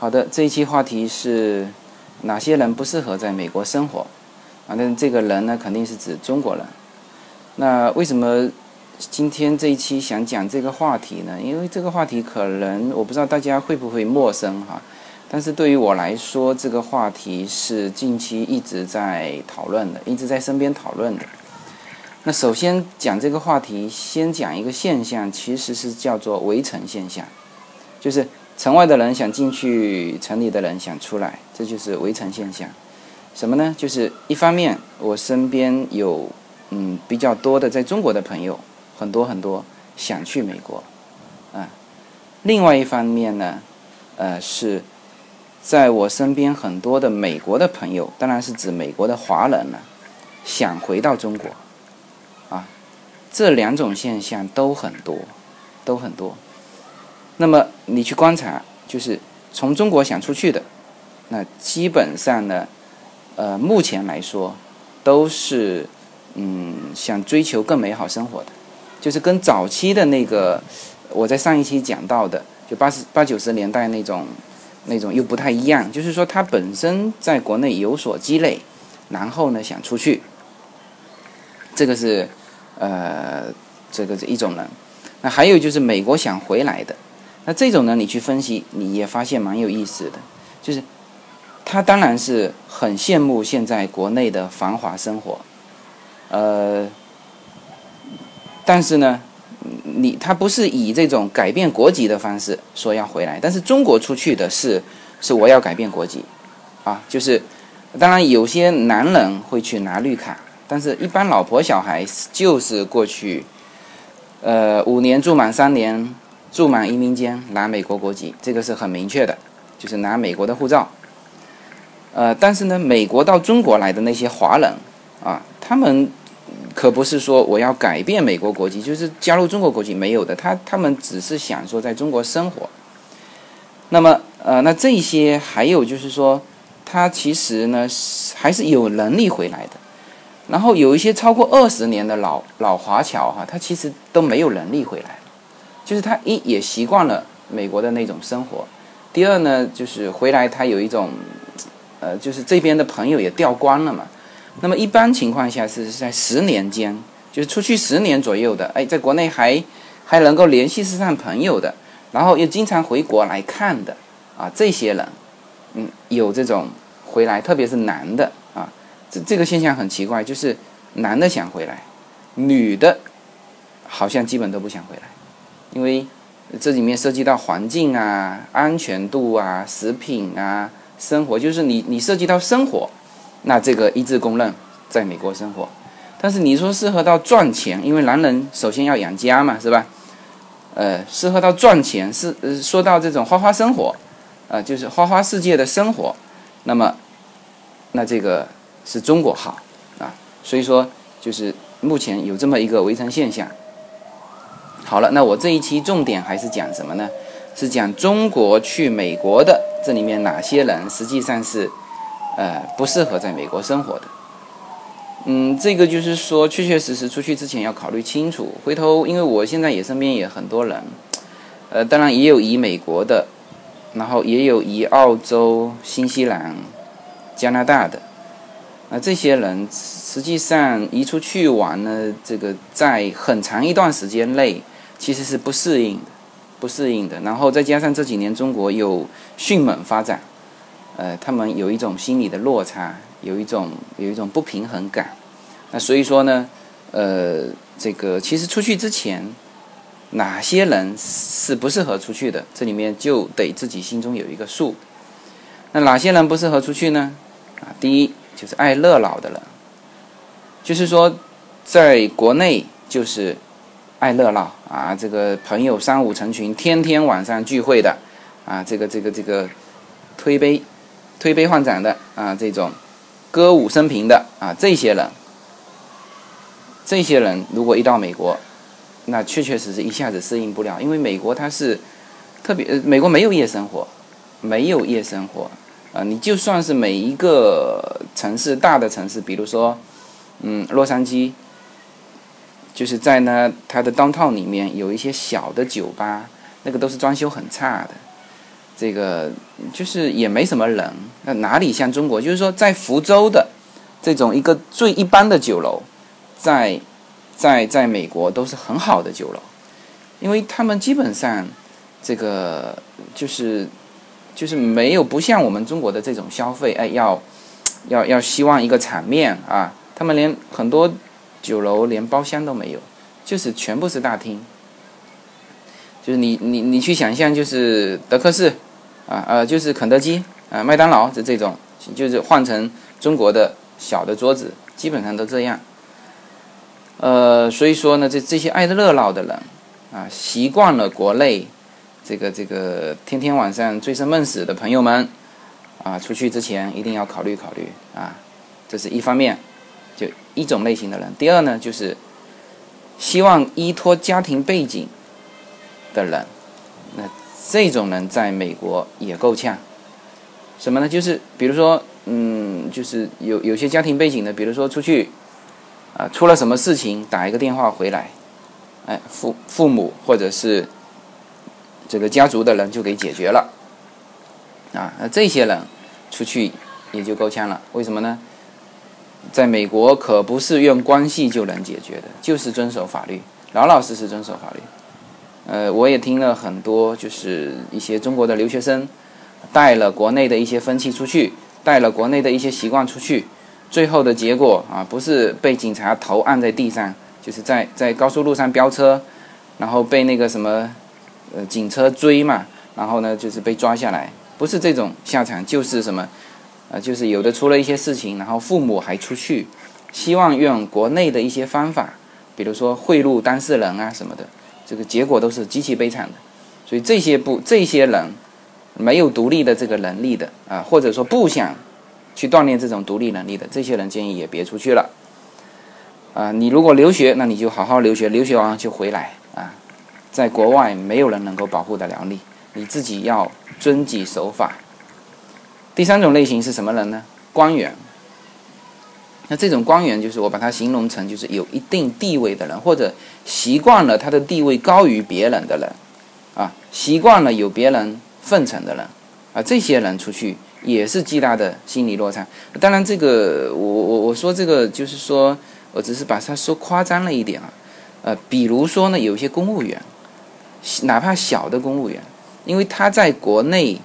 好的，这一期话题是哪些人不适合在美国生活？啊，那这个人呢，肯定是指中国人。那为什么今天这一期想讲这个话题呢？因为这个话题可能我不知道大家会不会陌生哈，但是对于我来说，这个话题是近期一直在讨论的，一直在身边讨论的。那首先讲这个话题，先讲一个现象，其实是叫做围城现象，就是。城外的人想进去，城里的人想出来，这就是围城现象。什么呢？就是一方面，我身边有嗯比较多的在中国的朋友，很多很多想去美国，啊。另外一方面呢，呃，是在我身边很多的美国的朋友，当然是指美国的华人了，想回到中国，啊，这两种现象都很多，都很多。那么你去观察，就是从中国想出去的，那基本上呢，呃，目前来说，都是嗯想追求更美好生活的，就是跟早期的那个我在上一期讲到的，就八十八九十年代那种那种又不太一样，就是说他本身在国内有所积累，然后呢想出去，这个是呃这个是一种人，那还有就是美国想回来的。那这种呢，你去分析，你也发现蛮有意思的，就是他当然是很羡慕现在国内的繁华生活，呃，但是呢，你他不是以这种改变国籍的方式说要回来，但是中国出去的是是我要改变国籍，啊，就是当然有些男人会去拿绿卡，但是一般老婆小孩就是过去，呃，五年住满三年。住满移民间拿美国国籍，这个是很明确的，就是拿美国的护照。呃，但是呢，美国到中国来的那些华人啊，他们可不是说我要改变美国国籍，就是加入中国国籍没有的，他他们只是想说在中国生活。那么，呃，那这些还有就是说，他其实呢还是有能力回来的。然后有一些超过二十年的老老华侨哈，他其实都没有能力回来。就是他一也习惯了美国的那种生活，第二呢，就是回来他有一种，呃，就是这边的朋友也掉光了嘛。那么一般情况下是在十年间，就是出去十年左右的，哎，在国内还还能够联系上朋友的，然后又经常回国来看的啊，这些人，嗯，有这种回来，特别是男的啊，这这个现象很奇怪，就是男的想回来，女的好像基本都不想回来。因为这里面涉及到环境啊、安全度啊、食品啊、生活，就是你你涉及到生活，那这个一致公认在美国生活。但是你说适合到赚钱，因为男人首先要养家嘛，是吧？呃，适合到赚钱是说到这种花花生活，呃，就是花花世界的生活，那么那这个是中国好啊。所以说，就是目前有这么一个围城现象。好了，那我这一期重点还是讲什么呢？是讲中国去美国的这里面哪些人实际上是，呃，不适合在美国生活的。嗯，这个就是说，确确实实出去之前要考虑清楚。回头，因为我现在也身边也很多人，呃，当然也有移美国的，然后也有移澳洲、新西兰、加拿大的。那这些人实际上移出去玩呢，这个在很长一段时间内。其实是不适应的，不适应的。然后再加上这几年中国有迅猛发展，呃，他们有一种心理的落差，有一种有一种不平衡感。那所以说呢，呃，这个其实出去之前，哪些人是不适合出去的？这里面就得自己心中有一个数。那哪些人不适合出去呢？啊，第一就是爱热闹的人，就是说在国内就是。爱热闹啊，这个朋友三五成群，天天晚上聚会的，啊，这个这个这个推杯推杯换盏的啊，这种歌舞升平的啊，这些人，这些人如果一到美国，那确确实实一下子适应不了，因为美国它是特别，美国没有夜生活，没有夜生活啊，你就算是每一个城市大的城市，比如说嗯，洛杉矶。就是在呢，它的 downtown 里面有一些小的酒吧，那个都是装修很差的。这个就是也没什么人，那哪里像中国？就是说，在福州的这种一个最一般的酒楼，在在在美国都是很好的酒楼，因为他们基本上这个就是就是没有不像我们中国的这种消费，哎，要要要希望一个场面啊，他们连很多酒楼连包厢都没有，就是全部是大厅。就是你你你去想象，就是德克士，啊呃，就是肯德基啊，麦当劳这这种，就是换成中国的小的桌子，基本上都这样。呃，所以说呢，这这些爱热闹的人，啊，习惯了国内这个这个天天晚上醉生梦死的朋友们，啊，出去之前一定要考虑考虑啊，这是一方面，就一种类型的人。第二呢，就是希望依托家庭背景。的人，那这种人在美国也够呛。什么呢？就是比如说，嗯，就是有有些家庭背景的，比如说出去，啊，出了什么事情，打一个电话回来，哎，父父母或者是这个家族的人就给解决了。啊，那这些人出去也就够呛了。为什么呢？在美国可不是用关系就能解决的，就是遵守法律，老老实实遵守法律。呃，我也听了很多，就是一些中国的留学生带了国内的一些风气出去，带了国内的一些习惯出去，最后的结果啊，不是被警察头按在地上，就是在在高速路上飙车，然后被那个什么呃警车追嘛，然后呢就是被抓下来，不是这种下场，就是什么呃，就是有的出了一些事情，然后父母还出去，希望用国内的一些方法，比如说贿赂当事人啊什么的。这个结果都是极其悲惨的，所以这些不这些人没有独立的这个能力的啊，或者说不想去锻炼这种独立能力的，这些人建议也别出去了啊。你如果留学，那你就好好留学，留学完就回来。在国外没有人能够保护得了你，你自己要遵纪守法。第三种类型是什么人呢？官员。那这种官员就是我把它形容成就是有一定地位的人，或者习惯了他的地位高于别人的人，啊，习惯了有别人奉承的人，啊，这些人出去也是极大的心理落差。当然，这个我我我说这个就是说我只是把它说夸张了一点啊，呃，比如说呢，有些公务员，哪怕小的公务员，因为他在国内。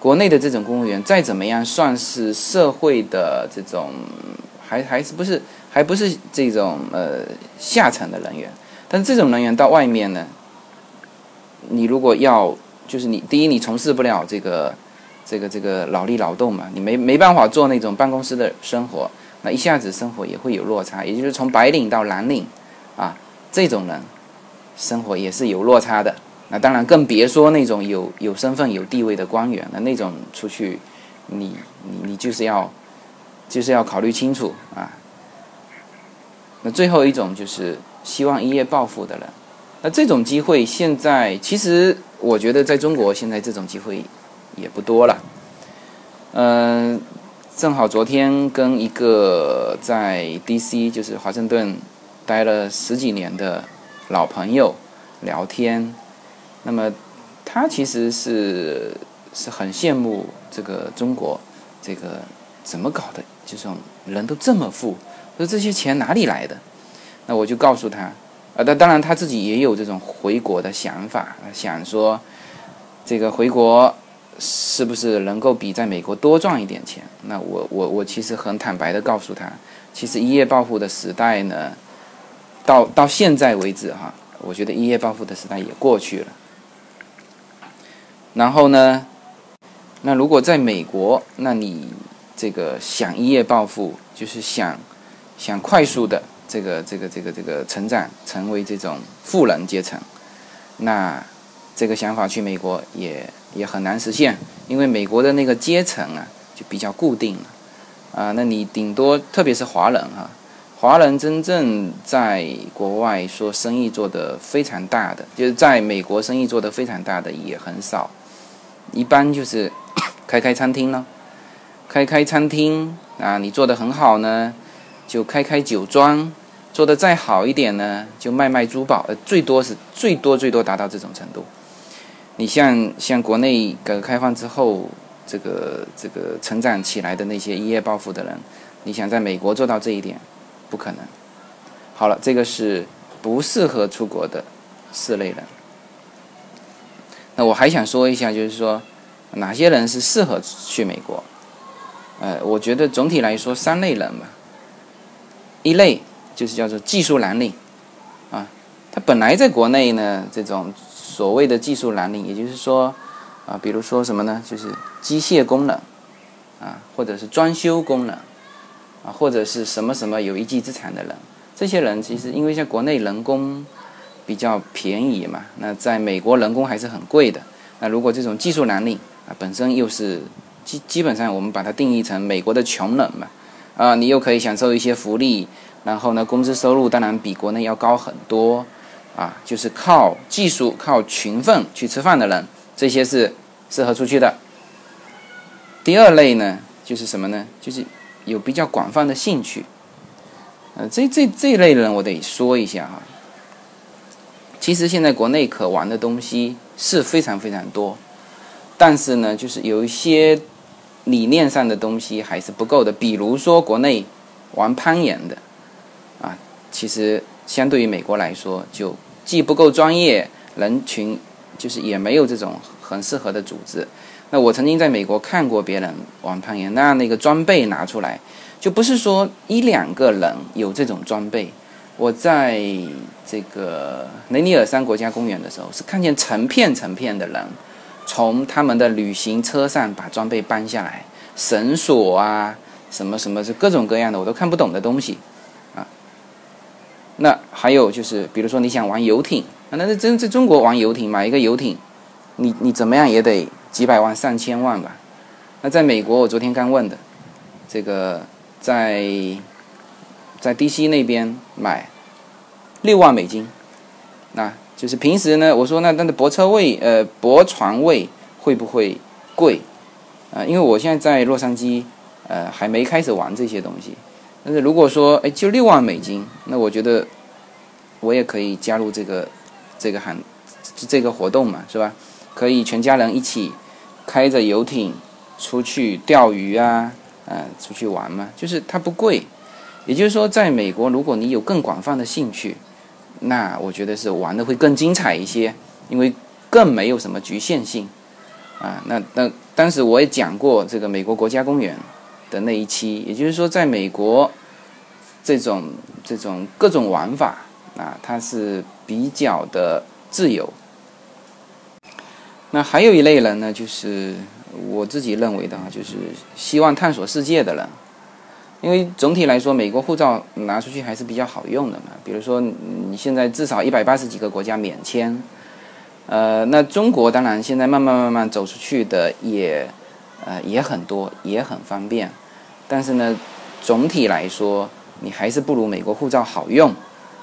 国内的这种公务员再怎么样，算是社会的这种，还还是不是还不是这种呃下层的人员。但是这种人员到外面呢，你如果要就是你第一你从事不了这个这个这个劳力劳动嘛，你没没办法做那种办公室的生活，那一下子生活也会有落差。也就是从白领到蓝领啊，这种人生活也是有落差的。那当然，更别说那种有有身份、有地位的官员了。那种出去，你你你就是要，就是要考虑清楚啊。那最后一种就是希望一夜暴富的人。那这种机会现在其实我觉得在中国现在这种机会也不多了。嗯，正好昨天跟一个在 D.C. 就是华盛顿待了十几年的老朋友聊天。那么，他其实是是很羡慕这个中国，这个怎么搞的？就说人都这么富，说这些钱哪里来的？那我就告诉他，啊，但当然他自己也有这种回国的想法，想说这个回国是不是能够比在美国多赚一点钱？那我我我其实很坦白的告诉他，其实一夜暴富的时代呢，到到现在为止哈，我觉得一夜暴富的时代也过去了。然后呢？那如果在美国，那你这个想一夜暴富，就是想想快速的这个这个这个这个成长，成为这种富人阶层，那这个想法去美国也也很难实现，因为美国的那个阶层啊就比较固定了啊。那你顶多特别是华人哈，华人真正在国外说生意做得非常大的，就是在美国生意做得非常大的也很少。一般就是 开开餐厅了，开开餐厅啊，你做得很好呢，就开开酒庄，做得再好一点呢，就卖卖珠宝，呃，最多是最多最多达到这种程度。你像像国内改革开放之后，这个这个成长起来的那些一夜暴富的人，你想在美国做到这一点，不可能。好了，这个是不适合出国的四类人。那我还想说一下，就是说哪些人是适合去美国？呃，我觉得总体来说三类人吧。一类就是叫做技术蓝领，啊，他本来在国内呢，这种所谓的技术蓝领，也就是说，啊，比如说什么呢？就是机械工人，啊，或者是装修工人，啊，或者是什么什么有一技之长的人。这些人其实因为在国内人工比较便宜嘛，那在美国人工还是很贵的。那如果这种技术蓝领啊，本身又是基基本上我们把它定义成美国的穷人嘛。啊，你又可以享受一些福利，然后呢，工资收入当然比国内要高很多，啊，就是靠技术、靠勤奋去吃饭的人，这些是适合出去的。第二类呢，就是什么呢？就是有比较广泛的兴趣，呃，这这这类人我得说一下哈。其实现在国内可玩的东西是非常非常多，但是呢，就是有一些。理念上的东西还是不够的，比如说国内玩攀岩的，啊，其实相对于美国来说，就既不够专业，人群就是也没有这种很适合的组织。那我曾经在美国看过别人玩攀岩，那那个装备拿出来，就不是说一两个人有这种装备。我在这个雷尼尔山国家公园的时候，是看见成片成片的人。从他们的旅行车上把装备搬下来，绳索啊，什么什么是各种各样的我都看不懂的东西，啊，那还有就是，比如说你想玩游艇，那那真在中国玩游艇，买一个游艇，你你怎么样也得几百万上千万吧？那在美国，我昨天刚问的，这个在在 DC 那边买六万美金，那。就是平时呢，我说那那的泊车位，呃，泊船位会不会贵？啊，因为我现在在洛杉矶，呃，还没开始玩这些东西。但是如果说，哎，就六万美金，那我觉得我也可以加入这个这个行这个活动嘛，是吧？可以全家人一起开着游艇出去钓鱼啊，呃，出去玩嘛，就是它不贵。也就是说，在美国，如果你有更广泛的兴趣。那我觉得是玩的会更精彩一些，因为更没有什么局限性，啊，那那当时我也讲过这个美国国家公园的那一期，也就是说，在美国这种这种各种玩法啊，它是比较的自由。那还有一类人呢，就是我自己认为的啊，就是希望探索世界的人。因为总体来说，美国护照拿出去还是比较好用的嘛。比如说，你现在至少一百八十几个国家免签，呃，那中国当然现在慢慢慢慢走出去的也，呃，也很多，也很方便。但是呢，总体来说，你还是不如美国护照好用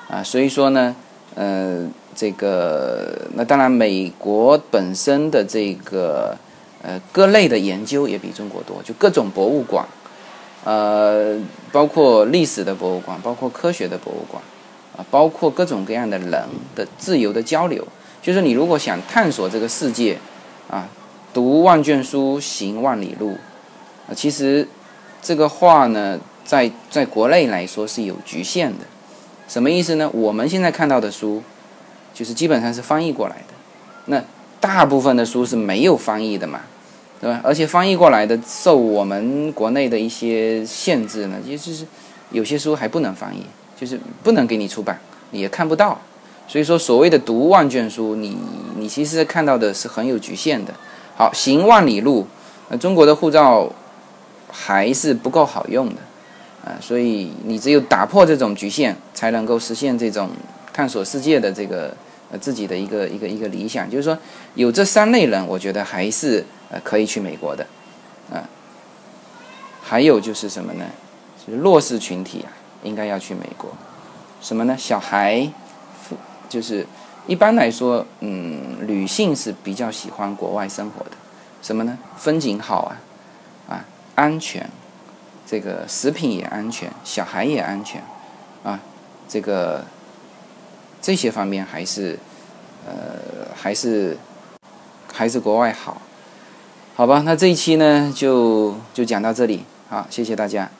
啊。所以说呢，呃，这个那当然，美国本身的这个呃各类的研究也比中国多，就各种博物馆。呃，包括历史的博物馆，包括科学的博物馆，啊，包括各种各样的人的自由的交流。就是你如果想探索这个世界，啊，读万卷书，行万里路，啊，其实这个话呢，在在国内来说是有局限的。什么意思呢？我们现在看到的书，就是基本上是翻译过来的，那大部分的书是没有翻译的嘛。对吧？而且翻译过来的受我们国内的一些限制呢，也就是有些书还不能翻译，就是不能给你出版，你也看不到。所以说，所谓的读万卷书，你你其实看到的是很有局限的。好，行万里路，那中国的护照还是不够好用的啊，所以你只有打破这种局限，才能够实现这种探索世界的这个呃自己的一个一个一个理想。就是说，有这三类人，我觉得还是。呃，可以去美国的，啊，还有就是什么呢？就是弱势群体啊，应该要去美国。什么呢？小孩，就是一般来说，嗯，女性是比较喜欢国外生活的。什么呢？风景好啊，啊，安全，这个食品也安全，小孩也安全，啊，这个这些方面还是，呃，还是。还是国外好？好吧，那这一期呢就就讲到这里，好，谢谢大家。